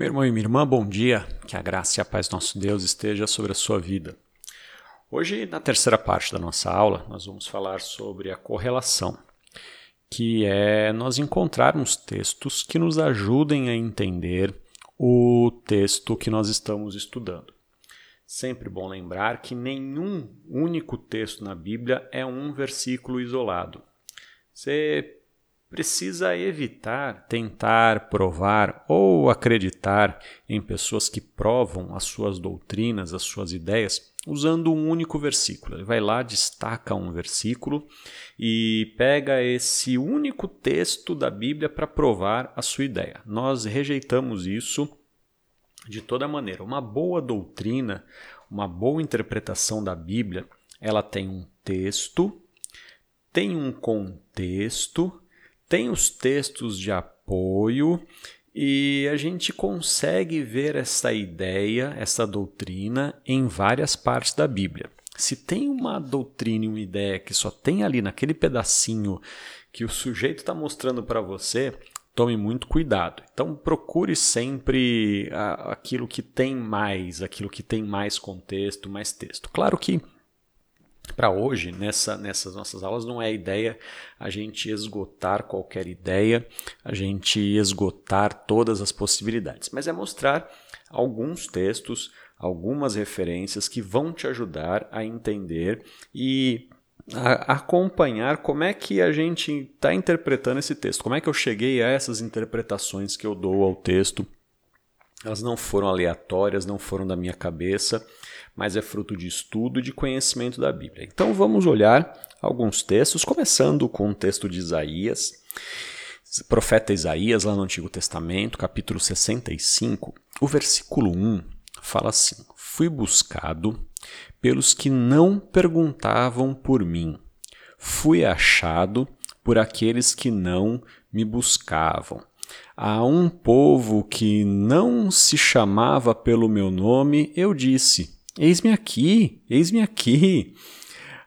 Meu irmão e minha irmã, bom dia. Que a graça e a paz do nosso Deus esteja sobre a sua vida. Hoje, na terceira parte da nossa aula, nós vamos falar sobre a correlação, que é nós encontrarmos textos que nos ajudem a entender o texto que nós estamos estudando. Sempre bom lembrar que nenhum único texto na Bíblia é um versículo isolado. Você precisa evitar tentar provar ou acreditar em pessoas que provam as suas doutrinas, as suas ideias, usando um único versículo. Ele vai lá, destaca um versículo e pega esse único texto da Bíblia para provar a sua ideia. Nós rejeitamos isso de toda maneira. Uma boa doutrina, uma boa interpretação da Bíblia, ela tem um texto, tem um contexto tem os textos de apoio e a gente consegue ver essa ideia, essa doutrina em várias partes da Bíblia. Se tem uma doutrina e uma ideia que só tem ali naquele pedacinho que o sujeito está mostrando para você, tome muito cuidado. Então procure sempre aquilo que tem mais, aquilo que tem mais contexto, mais texto. Claro que para hoje, nessa, nessas nossas aulas, não é a ideia a gente esgotar qualquer ideia, a gente esgotar todas as possibilidades, mas é mostrar alguns textos, algumas referências que vão te ajudar a entender e a acompanhar como é que a gente está interpretando esse texto, como é que eu cheguei a essas interpretações que eu dou ao texto. Elas não foram aleatórias, não foram da minha cabeça mas é fruto de estudo e de conhecimento da Bíblia. Então vamos olhar alguns textos, começando com o texto de Isaías. Profeta Isaías, lá no Antigo Testamento, capítulo 65, o versículo 1 fala assim: Fui buscado pelos que não perguntavam por mim, fui achado por aqueles que não me buscavam. A um povo que não se chamava pelo meu nome, eu disse: Eis-me aqui, eis-me aqui.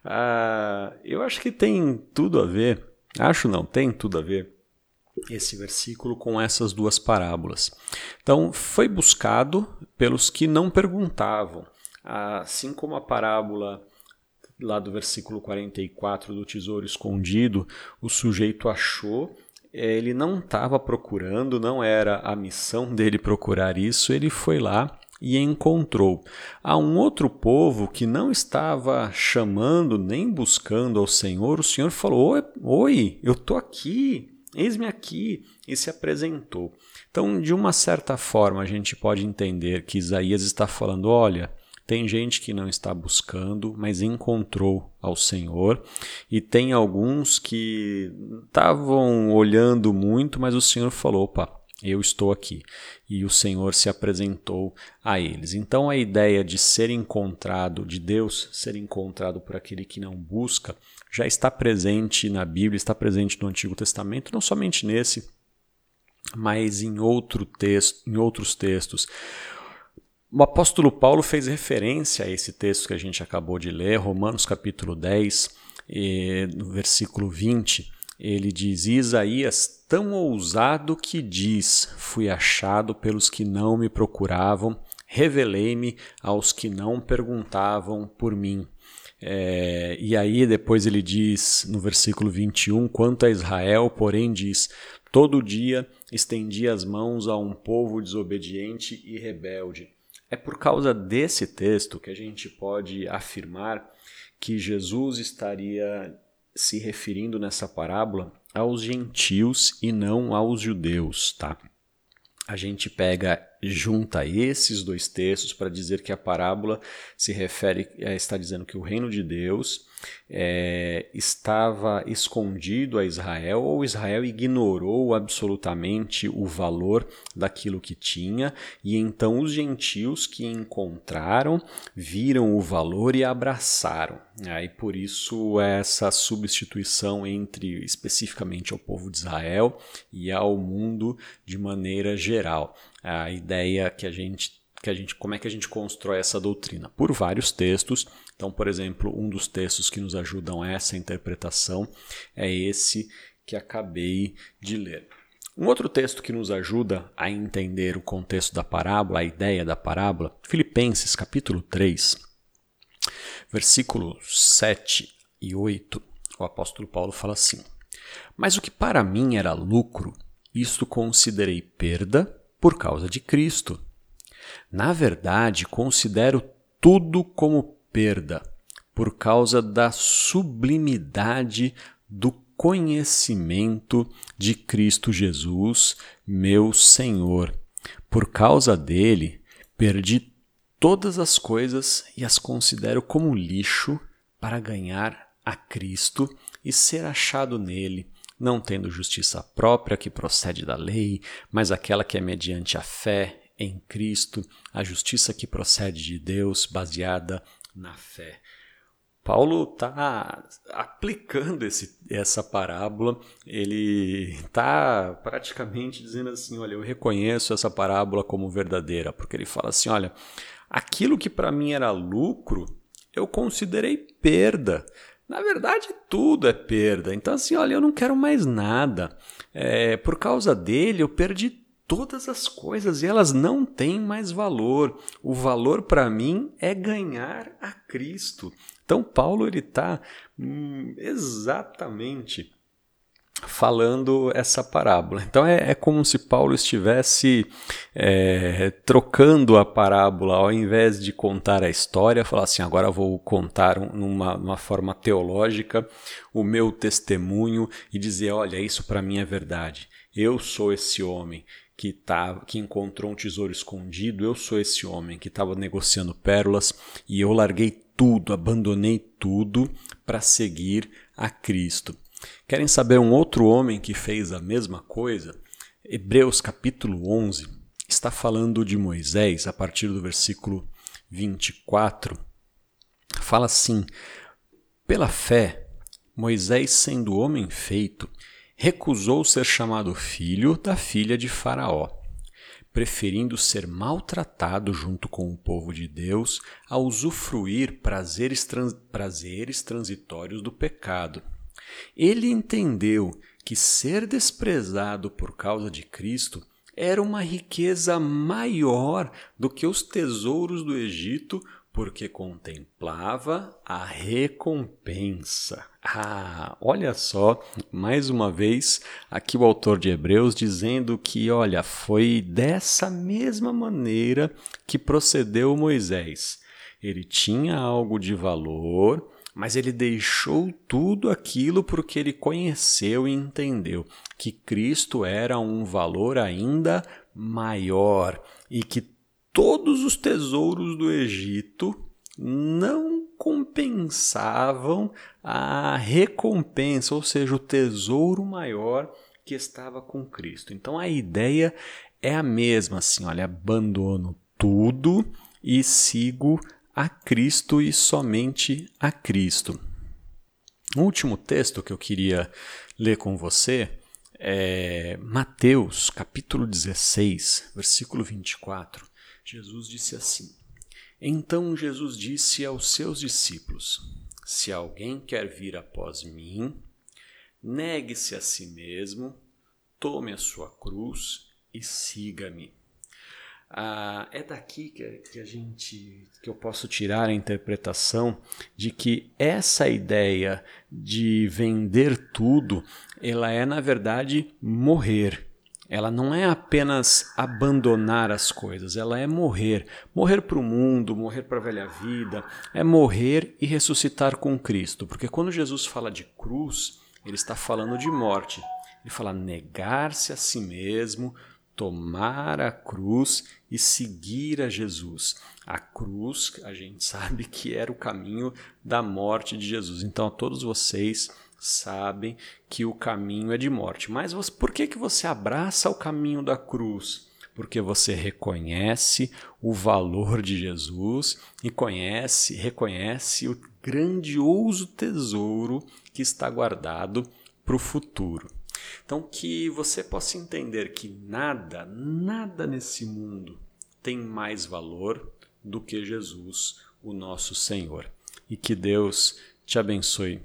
Ah, eu acho que tem tudo a ver, acho não, tem tudo a ver esse versículo com essas duas parábolas. Então, foi buscado pelos que não perguntavam, assim como a parábola lá do versículo 44 do tesouro escondido, o sujeito achou, ele não estava procurando, não era a missão dele procurar isso, ele foi lá e encontrou. A um outro povo que não estava chamando nem buscando ao Senhor, o Senhor falou: Oi, eu estou aqui, eis-me aqui, e se apresentou. Então, de uma certa forma, a gente pode entender que Isaías está falando: olha. Tem gente que não está buscando, mas encontrou ao Senhor, e tem alguns que estavam olhando muito, mas o Senhor falou: opa, eu estou aqui. E o Senhor se apresentou a eles. Então a ideia de ser encontrado, de Deus ser encontrado por aquele que não busca, já está presente na Bíblia, está presente no Antigo Testamento, não somente nesse, mas em, outro texto, em outros textos. O apóstolo Paulo fez referência a esse texto que a gente acabou de ler, Romanos capítulo 10, no versículo 20 ele diz: Isaías, tão ousado que diz: Fui achado pelos que não me procuravam, revelei-me aos que não perguntavam por mim. É, e aí depois ele diz no versículo 21, quanto a Israel, porém diz, todo dia estendi as mãos a um povo desobediente e rebelde. É por causa desse texto que a gente pode afirmar que Jesus estaria se referindo nessa parábola aos gentios e não aos judeus, tá? A gente pega junta esses dois textos para dizer que a parábola se refere, é, está dizendo que o reino de Deus é, estava escondido a Israel, ou Israel ignorou absolutamente o valor daquilo que tinha, e então os gentios que encontraram viram o valor e abraçaram. Aí por isso essa substituição entre especificamente ao povo de Israel e ao mundo de maneira geral. A ideia que a gente que a gente, como é que a gente constrói essa doutrina? Por vários textos. Então, por exemplo, um dos textos que nos ajudam a essa interpretação é esse que acabei de ler. Um outro texto que nos ajuda a entender o contexto da parábola, a ideia da parábola, Filipenses capítulo 3, versículos 7 e 8, o apóstolo Paulo fala assim: Mas o que para mim era lucro, isto considerei perda por causa de Cristo. Na verdade, considero tudo como perda por causa da sublimidade do conhecimento de Cristo Jesus, meu Senhor. Por causa dele, perdi todas as coisas e as considero como lixo para ganhar a Cristo e ser achado nele, não tendo justiça própria que procede da lei, mas aquela que é mediante a fé em Cristo, a justiça que procede de Deus, baseada na fé. Paulo está aplicando esse, essa parábola, ele está praticamente dizendo assim: olha, eu reconheço essa parábola como verdadeira, porque ele fala assim: olha, aquilo que para mim era lucro, eu considerei perda. Na verdade, tudo é perda. Então, assim, olha, eu não quero mais nada. É, por causa dele, eu perdi todas as coisas e elas não têm mais valor. O valor para mim é ganhar a Cristo. Então Paulo ele está hum, exatamente falando essa parábola. Então é, é como se Paulo estivesse é, trocando a parábola, ao invés de contar a história, falar assim: agora vou contar numa, numa forma teológica o meu testemunho e dizer: olha, isso para mim é verdade. Eu sou esse homem que, tá, que encontrou um tesouro escondido, eu sou esse homem que estava negociando pérolas e eu larguei tudo, abandonei tudo para seguir a Cristo. Querem saber um outro homem que fez a mesma coisa? Hebreus capítulo 11 está falando de Moisés a partir do versículo 24. Fala assim: Pela fé, Moisés, sendo homem feito, recusou ser chamado filho da filha de Faraó, preferindo ser maltratado junto com o povo de Deus a usufruir prazeres, trans, prazeres transitórios do pecado. Ele entendeu que ser desprezado por causa de Cristo era uma riqueza maior do que os tesouros do Egito, porque contemplava a recompensa. Ah, olha só, mais uma vez, aqui o autor de Hebreus dizendo que, olha, foi dessa mesma maneira que procedeu Moisés. Ele tinha algo de valor, mas ele deixou tudo aquilo porque ele conheceu e entendeu que Cristo era um valor ainda maior e que todos os tesouros do Egito não compensavam a recompensa, ou seja, o tesouro maior que estava com Cristo. Então a ideia é a mesma, assim, olha, abandono tudo e sigo a Cristo e somente a Cristo. O último texto que eu queria ler com você é Mateus, capítulo 16, versículo 24. Jesus disse assim: Então Jesus disse aos seus discípulos: Se alguém quer vir após mim, negue-se a si mesmo, tome a sua cruz e siga-me. Ah, é daqui que, que a gente que eu posso tirar a interpretação de que essa ideia de vender tudo, ela é na verdade morrer ela não é apenas abandonar as coisas, ela é morrer. Morrer para o mundo, morrer para a velha vida, é morrer e ressuscitar com Cristo. Porque quando Jesus fala de cruz, ele está falando de morte. Ele fala negar-se a si mesmo, tomar a cruz e seguir a Jesus. A cruz, a gente sabe que era o caminho da morte de Jesus. Então, todos vocês sabem que o caminho é de morte. Mas você, por que, que você abraça o caminho da cruz? Porque você reconhece o valor de Jesus e conhece, reconhece o grandioso tesouro que está guardado para o futuro. Então, que você possa entender que nada, nada nesse mundo tem mais valor do que Jesus, o nosso Senhor. E que Deus te abençoe